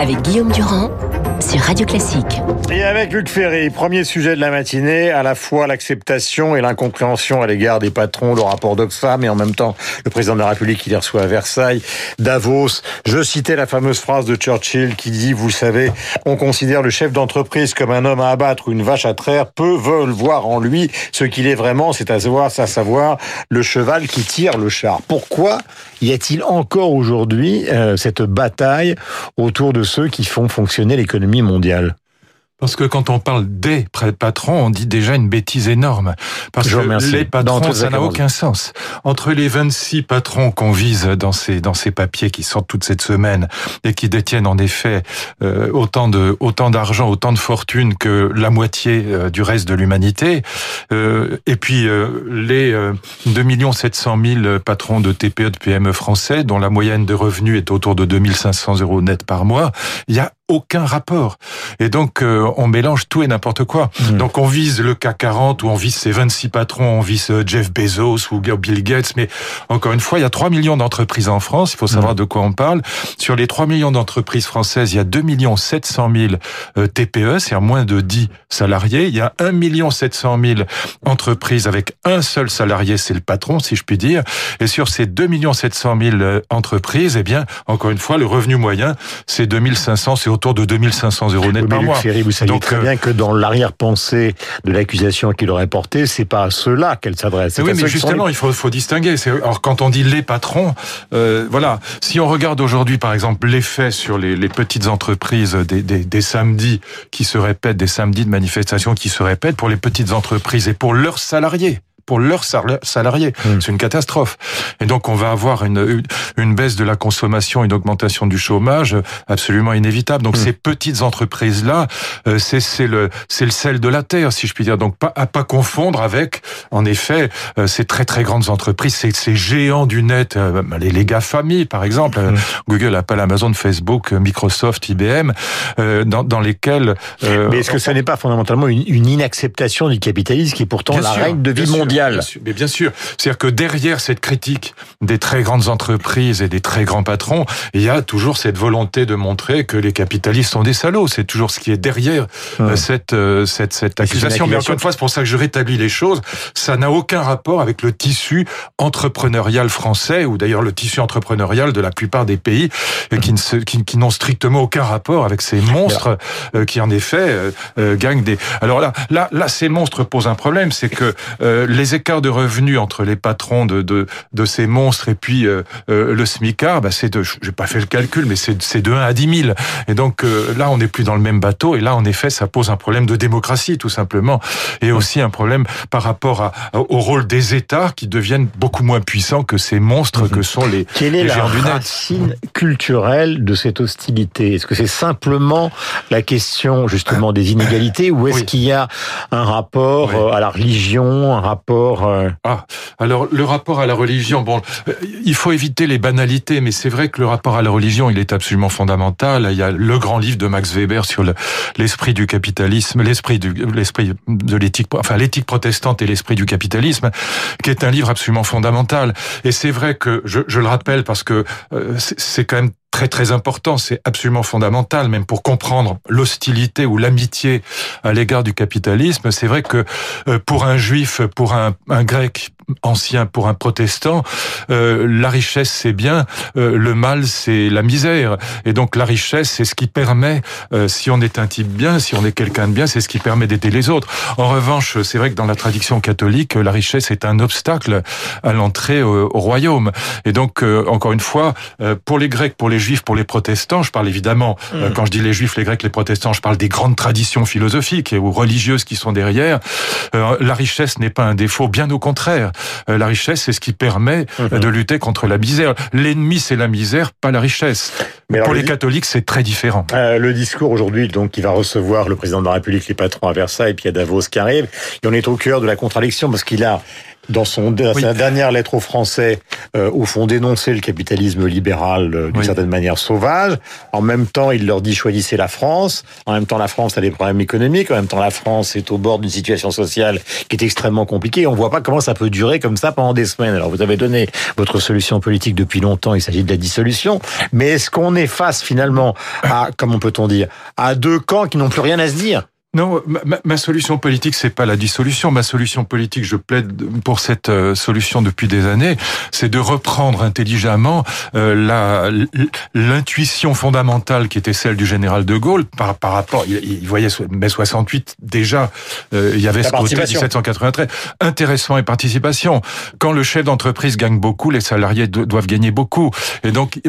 avec Guillaume Durand sur Radio Classique. Et avec Luc Ferry, premier sujet de la matinée, à la fois l'acceptation et l'incompréhension à l'égard des patrons, le rapport d'Oxfam et en même temps le président de la République qui les reçoit à Versailles, Davos. Je citais la fameuse phrase de Churchill qui dit, vous savez, on considère le chef d'entreprise comme un homme à abattre ou une vache à traire, peu veulent voir en lui ce qu'il est vraiment, c'est à savoir, à savoir le cheval qui tire le char. Pourquoi y a-t-il encore aujourd'hui euh, cette bataille autour de ceux qui font fonctionner l'économie mondiale? Parce que quand on parle des patrons, on dit déjà une bêtise énorme. Parce que les patrons, ça n'a aucun sens. Entre les 26 patrons qu'on vise dans ces, dans ces papiers qui sortent toute cette semaine et qui détiennent en effet euh, autant de autant d'argent, autant de fortune que la moitié euh, du reste de l'humanité, euh, et puis les 2 700 000 patrons de TPE, de PME français, dont la moyenne de revenus est autour de 2500 euros net par mois, il y a aucun rapport. Et donc, euh, on mélange tout et n'importe quoi. Mmh. Donc, on vise le CAC 40 ou on vise ses 26 patrons, on vise euh, Jeff Bezos ou Bill Gates. Mais encore une fois, il y a 3 millions d'entreprises en France. Il faut savoir mmh. de quoi on parle. Sur les 3 millions d'entreprises françaises, il y a 2 700 000 TPE, c'est-à-dire moins de 10 salariés. Il y a 1 700 000 entreprises avec un seul salarié, c'est le patron, si je puis dire. Et sur ces 2 700 000 entreprises, eh bien, encore une fois, le revenu moyen, c'est 2500, c'est autour de 2500 euros net par mois. Ferry, vous savez très euh, bien que dans l'arrière-pensée de l'accusation qu'il aurait portée, c'est pas à ceux-là qu'elle s'adresse. Oui, mais justement, il faut, faut distinguer. Alors, quand on dit les patrons, euh, voilà. Si on regarde aujourd'hui, par exemple, l'effet sur les, les, petites entreprises des, des, des, samedis qui se répètent, des samedis de manifestation qui se répètent pour les petites entreprises et pour leurs salariés pour leurs salariés. Hmm. C'est une catastrophe. Et donc on va avoir une, une baisse de la consommation, une augmentation du chômage absolument inévitable. Donc hmm. ces petites entreprises là, euh, c'est c'est le c'est le sel de la terre, si je puis dire. Donc pas à pas confondre avec, en effet, euh, ces très très grandes entreprises, ces, ces géants du net, euh, les, les familles par exemple, hmm. Google, Apple, Amazon, Facebook, Microsoft, IBM, dans, dans lesquels. Mais est-ce que ce n'est pas fondamentalement une, une, inacceptation du capitalisme qui est pourtant la règle de vie mondiale Mais bien sûr. C'est-à-dire que derrière cette critique des très grandes entreprises et des très grands patrons, il y a toujours cette volonté de montrer que les capitalistes sont des salauds. C'est toujours ce qui est derrière euh, cette, euh, cette, cette accusation. Mais encore une fois, c'est pour ça que je rétablis les choses. Ça n'a aucun rapport avec le tissu entrepreneurial français, ou d'ailleurs le tissu entrepreneurial de la plupart des pays, qui, ne qui, qui n'ont strictement aucun rapport avec ces monstres euh, qui, en effet, gagnent des... Alors là, là, là, ces monstres posent un problème, c'est que les écarts de revenus entre les patrons de, de, de ces monstres et puis euh, euh, le SMICAR, bah c'est de, j'ai pas fait le calcul, mais c'est de 1 à 10 000. Et donc euh, là, on n'est plus dans le même bateau. Et là, en effet, ça pose un problème de démocratie, tout simplement. Et aussi un problème par rapport à, au rôle des États qui deviennent beaucoup moins puissants que ces monstres que sont les, Quelle est la racine culturelle de cette hostilité? Est-ce que c'est simplement la question justement des inégalités ou est-ce qu'il y a un rapport à la religion, un rapport euh, ah, alors le rapport à la religion, bon, euh, il faut éviter les banalités, mais c'est vrai que le rapport à la religion, il est absolument fondamental. Il y a le grand livre de Max Weber sur l'esprit du capitalisme, l'esprit du l'esprit de l'éthique, enfin l'éthique protestante et l'esprit du capitalisme, qui est un livre absolument fondamental. Et c'est vrai que je, je, le rappelle parce que euh, c'est quand même très très important, c'est absolument fondamental, même pour comprendre l'hostilité ou l'amitié à l'égard du capitalisme. C'est vrai que euh, pour un juif, pour un, un grec ancien pour un protestant, euh, la richesse c'est bien, euh, le mal c'est la misère. Et donc la richesse c'est ce qui permet, euh, si on est un type bien, si on est quelqu'un de bien, c'est ce qui permet d'aider les autres. En revanche, c'est vrai que dans la tradition catholique, la richesse est un obstacle à l'entrée au, royaume. Et donc, encore une fois, pour les Grecs, pour les Juifs, pour les protestants, je parle évidemment, mm. quand je dis les Juifs, les Grecs, les protestants, je parle des grandes traditions philosophiques ou religieuses qui sont derrière. la richesse n'est pas un défaut, bien au contraire. Euh, la richesse, c'est ce qui permet mhm. de lutter contre la misère. L'ennemi, c'est la misère, pas la richesse. Mais Pour les catholiques, c'est très différent. Euh, le discours aujourd'hui, donc, qui va recevoir le président de la République, les patrons à Versailles, et puis a Davos qui arrive, et on est au cœur de la contradiction parce qu'il a dans son sa dernière lettre aux Français, euh, au fond dénoncer le capitalisme libéral euh, d'une certaine manière sauvage. En même temps, il leur dit choisissez la France. En même temps, la France a des problèmes économiques. En même temps, la France est au bord d'une situation sociale qui est extrêmement compliquée. On voit pas comment ça peut durer comme ça pendant des semaines. Alors, vous avez donné votre solution politique depuis longtemps. Il s'agit de la dissolution. Mais est-ce qu'on est face finalement à, comment peut-on dire, à deux camps qui n'ont plus rien à se dire? Non, ma, ma, solution politique, c'est pas la dissolution. Ma solution politique, je plaide pour cette euh, solution depuis des années, c'est de reprendre intelligemment euh, la l'intuition fondamentale qui était celle du général de Gaulle par, par rapport. Il, voyait mai 68 déjà. Euh, il y avait ce côté 1793 intéressement et participation. Quand le chef d'entreprise gagne beaucoup, les salariés doivent gagner beaucoup. Et donc,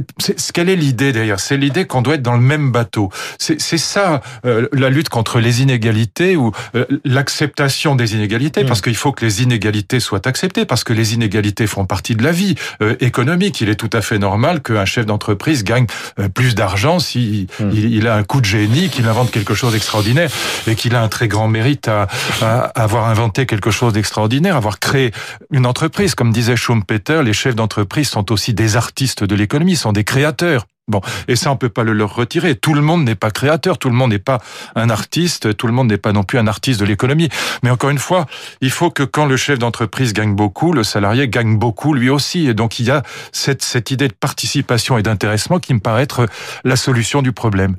quelle est l'idée d'ailleurs C'est l'idée qu'on doit être dans le même bateau. C'est ça la lutte contre les inégalités inégalités ou euh, l'acceptation des inégalités, parce mm. qu'il faut que les inégalités soient acceptées, parce que les inégalités font partie de la vie euh, économique. Il est tout à fait normal qu'un chef d'entreprise gagne euh, plus d'argent s'il mm. il, a un coup de génie, qu'il invente quelque chose d'extraordinaire et qu'il a un très grand mérite à, à avoir inventé quelque chose d'extraordinaire, avoir créé une entreprise. Comme disait Schumpeter, les chefs d'entreprise sont aussi des artistes de l'économie, sont des créateurs. Bon, et ça on peut pas le leur retirer. Tout le monde n'est pas créateur, tout le monde n'est pas un artiste, tout le monde n'est pas non plus un artiste de l'économie. Mais encore une fois, il faut que quand le chef d'entreprise gagne beaucoup, le salarié gagne beaucoup lui aussi. Et donc il y a cette, cette idée de participation et d'intéressement qui me paraît être la solution du problème.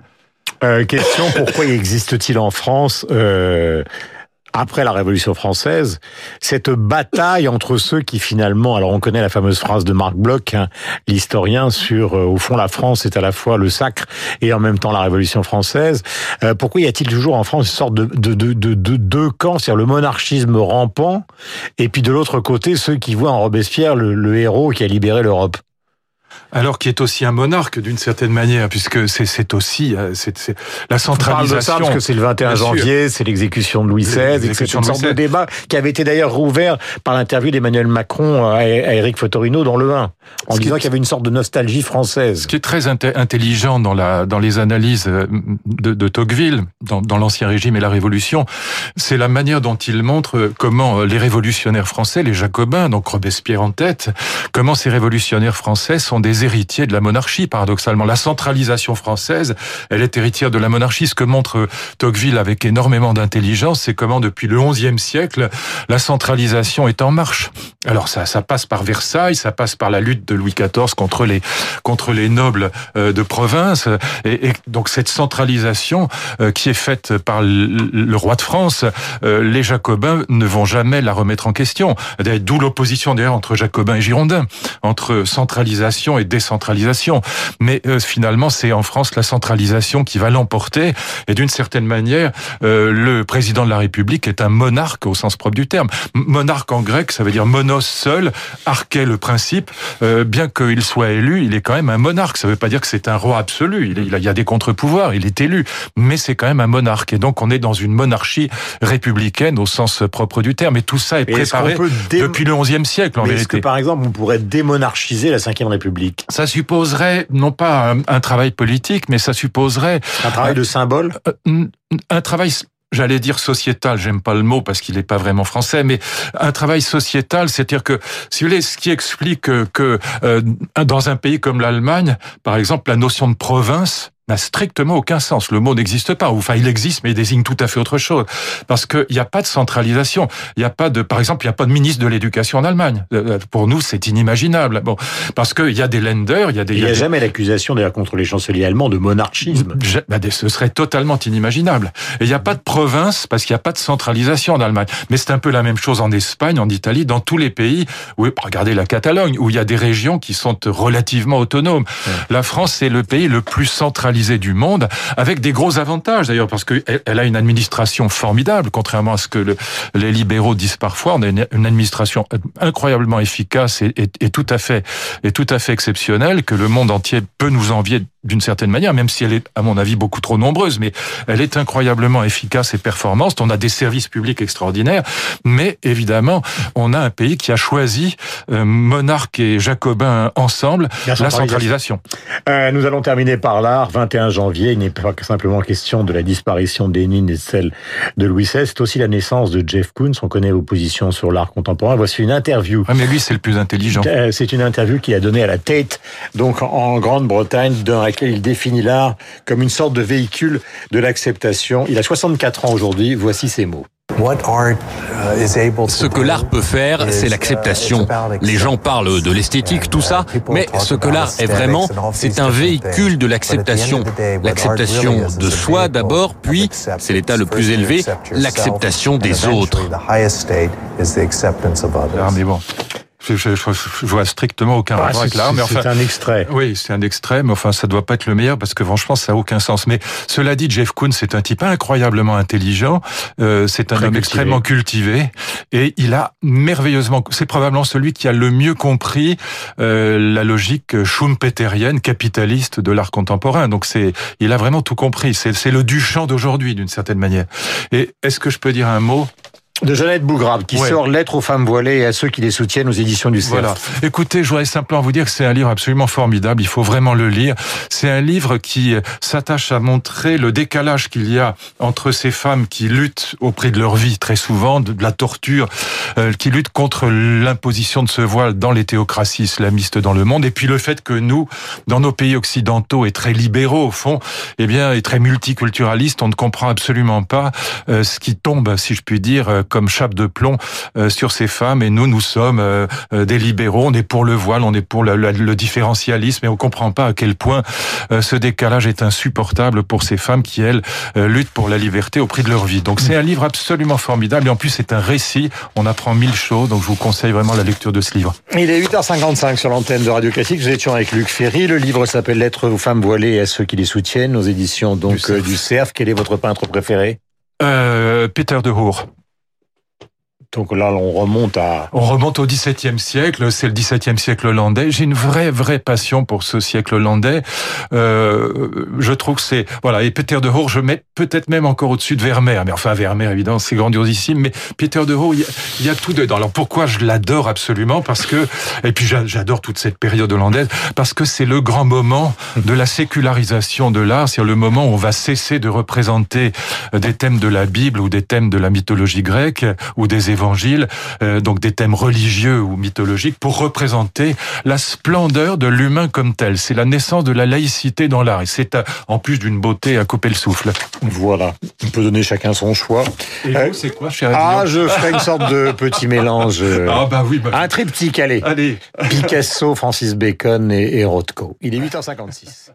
Euh, question pourquoi existe-t-il en France euh, après la Révolution française, cette bataille entre ceux qui finalement, alors on connaît la fameuse phrase de Marc Bloch, hein, l'historien, sur euh, au fond la France est à la fois le sacre et en même temps la Révolution française. Euh, pourquoi y a-t-il toujours en France une sorte de, de, de, de, de deux camps, c'est-à-dire le monarchisme rampant, et puis de l'autre côté ceux qui voient en Robespierre le, le héros qui a libéré l'Europe? Alors qui est aussi un monarque d'une certaine manière, puisque c'est aussi euh, c'est la centralisation. de ça parce que c'est le 21 janvier, c'est l'exécution de Louis XVI, c'est une sorte de débat qui avait été d'ailleurs rouvert par l'interview d'Emmanuel Macron à Eric Fotorino dans le 1, en disant qu'il y avait une sorte de nostalgie française. Ce qui est très intelligent dans la dans les analyses euh, de, de Tocqueville, dans, dans l'ancien régime et la Révolution, c'est la manière dont il montre comment euh, les révolutionnaires français, les Jacobins, donc Robespierre en tête, comment ces révolutionnaires français sont des héritiers de la monarchie, paradoxalement. La centralisation française, elle est héritière de la monarchie. Ce que montre Tocqueville avec énormément d'intelligence, c'est comment depuis le XIe siècle, la centralisation est en marche. Alors ça, ça passe par Versailles, ça passe par la lutte de Louis XIV contre les contre les nobles euh, de province, et, donc cette centralisation euh, qui est faite par le roi de France, euh, les Jacobins ne vont jamais la remettre en question. D'où l'opposition d'ailleurs entre Jacobins et Girondins, entre centralisation et décentralisation. Mais euh, finalement, c'est en France la centralisation qui va l'emporter. Et d'une certaine manière, euh, le président de la République est un monarque au sens propre du terme. Monarque en grec, ça veut dire monos seul, arché le principe. Euh, bien qu'il soit élu, il est quand même un monarque. Ça ne veut pas dire que c'est un roi absolu. Il, il y a des contre-pouvoirs, il est élu. Mais c'est quand même un monarque. Et donc on est dans une monarchie républicaine au sens propre du terme. Et tout ça est préparé depuis le XIe siècle en vérité. Est-ce que par exemple on pourrait démonarchiser la Ve République? Ça supposerait non pas un, travail politique, mais ça supposerait un travail de symbole, euh, un travail j'allais dire sociétal, j'aime pas le mot parce qu'il n'est pas vraiment français, mais un travail sociétal, c'est-à-dire que, si vous voulez, ce qui explique que, euh, dans un pays comme l'Allemagne, par exemple, la notion de province n'a strictement aucun sens. Le mot n'existe pas. Enfin, il existe, mais il désigne tout à fait autre chose. Parce qu'il n'y a pas de centralisation. Il n'y a pas de, par exemple, il n'y a pas de ministre de l'éducation en Allemagne. Euh, pour nous, c'est inimaginable. Bon, parce qu'il y a des lenders, il y a des. Il n'y a, jamais l'accusation d'ailleurs contre les chanceliers allemands de monarchisme. Bah, ce serait totalement inimaginable. Et il n'y a pas de province parce qu'il n'y a pas de centralisation en Allemagne. Mais c'est un peu la même chose en Espagne, en Italie, dans tous les pays. Oui, regardez la Catalogne, où il y a des régions qui sont relativement autonomes. La France, c'est le pays le plus centralisé du monde, avec des gros avantages d'ailleurs, parce qu'elle elle a une administration formidable, contrairement à ce que les libéraux disent parfois. On a une, administration incroyablement efficace et, et, tout à fait et tout à fait exceptionnelle que le monde entier peut nous envier d'une certaine manière, même si elle est, à mon avis, beaucoup trop nombreuse, mais elle est incroyablement efficace et performante. On a des services publics extraordinaires, mais évidemment, on a un pays qui a choisi, euh, monarques et jacobins ensemble, la centralisation. Euh, nous allons terminer par l'art. 21 janvier, il n'est pas simplement question de la disparition d'Hénine et celle de Louis XVI, c'est aussi la naissance de Jeff Koons. On connaît vos positions sur l'art contemporain. Voici une interview. Ah, mais lui, c'est le plus intelligent. Euh, c'est une interview qui a donné à la Tate, donc en Grande-Bretagne, laquelle il définit l'art comme une sorte de véhicule de l'acceptation. Il a 64 ans aujourd'hui. Voici ses mots. Uh, ce que l'art peut faire, c'est l'acceptation. Uh, Les gens parlent de l'esthétique, tout ça, mais ce que l'art est vraiment, c'est un véhicule de l'acceptation. L'acceptation de soi d'abord, puis, c'est l'état le plus élevé, l'acceptation des autres. Ah, mais bon. Je, je, je, vois strictement aucun ah, rapport avec l'art. Mais enfin, c'est un extrait. Oui, c'est un extrait, mais enfin, ça doit pas être le meilleur parce que franchement, ça a aucun sens. Mais cela dit, Jeff Koons, c'est un type incroyablement intelligent. Euh, c'est un homme cultivé. extrêmement cultivé et il a merveilleusement. C'est probablement celui qui a le mieux compris euh, la logique schumpeterienne, capitaliste de l'art contemporain. Donc c'est, il a vraiment tout compris. C'est le Duchamp d'aujourd'hui, d'une certaine manière. Et est-ce que je peux dire un mot de Jeannette Bougrave, qui sort Lettres aux femmes voilées et à ceux qui les soutiennent aux éditions du CERF. Voilà. Écoutez, je voudrais simplement vous dire que c'est un livre absolument formidable. Il faut vraiment le lire. C'est un livre qui s'attache à montrer le décalage qu'il y a entre ces femmes qui luttent au prix de leur vie, très souvent, de la torture, euh, qui luttent contre l'imposition de ce voile dans les théocraties islamistes dans le monde, et puis le fait que nous, dans nos pays occidentaux et très libéraux au fond, eh bien, et très multiculturalistes, on ne comprend absolument pas euh, ce qui tombe, si je puis dire, euh, comme chape de plomb euh, sur ces femmes. Et nous, nous sommes euh, euh, des libéraux. On est pour le voile, on est pour le, le différentialisme, et on comprend pas à quel point ce décalage est insupportable pour ces femmes qui elles luttent pour la liberté au prix de leur vie. Donc c'est un livre absolument formidable. Et en plus, c'est un récit. On apprend mille choses. Donc je vous conseille vraiment la lecture de ce livre. Il est 8h55 sur l'antenne de Radio Classique. Nous étions avec Luc Ferry. Le livre s'appelle Lettres aux femmes voilées et à ceux qui les soutiennent. Nos éditions donc du CERF. Quel est votre peintre préféré? Euh, Peter de Hoor. Donc là, on remonte à... On remonte au XVIIe siècle, c'est le XVIIe siècle hollandais. J'ai une vraie, vraie passion pour ce siècle hollandais. Euh, je trouve que c'est... Voilà, et Peter de Hoor, je mets peut-être même encore au-dessus de Vermeer. Mais enfin, Vermeer, évidemment, c'est grandiosissime. Mais Peter de Hoor, il y, a, tout dedans. Alors pourquoi je l'adore absolument? Parce que... Et puis j'adore toute cette période hollandaise, parce que c'est le grand moment de la sécularisation de l'art. C'est le moment où on va cesser de représenter des thèmes de la Bible ou des thèmes de la mythologie grecque ou des événements euh, donc des thèmes religieux ou mythologiques, pour représenter la splendeur de l'humain comme tel. C'est la naissance de la laïcité dans l'art. Et c'est euh, en plus d'une beauté à couper le souffle. Voilà. On peut donner chacun son choix. Et euh, c'est quoi, cher Ah, je ferai une sorte de petit mélange. ah, bah oui. Bah... Un triptyque, allez. Allez. Picasso, Francis Bacon et, et Rothko. Il est 8h56.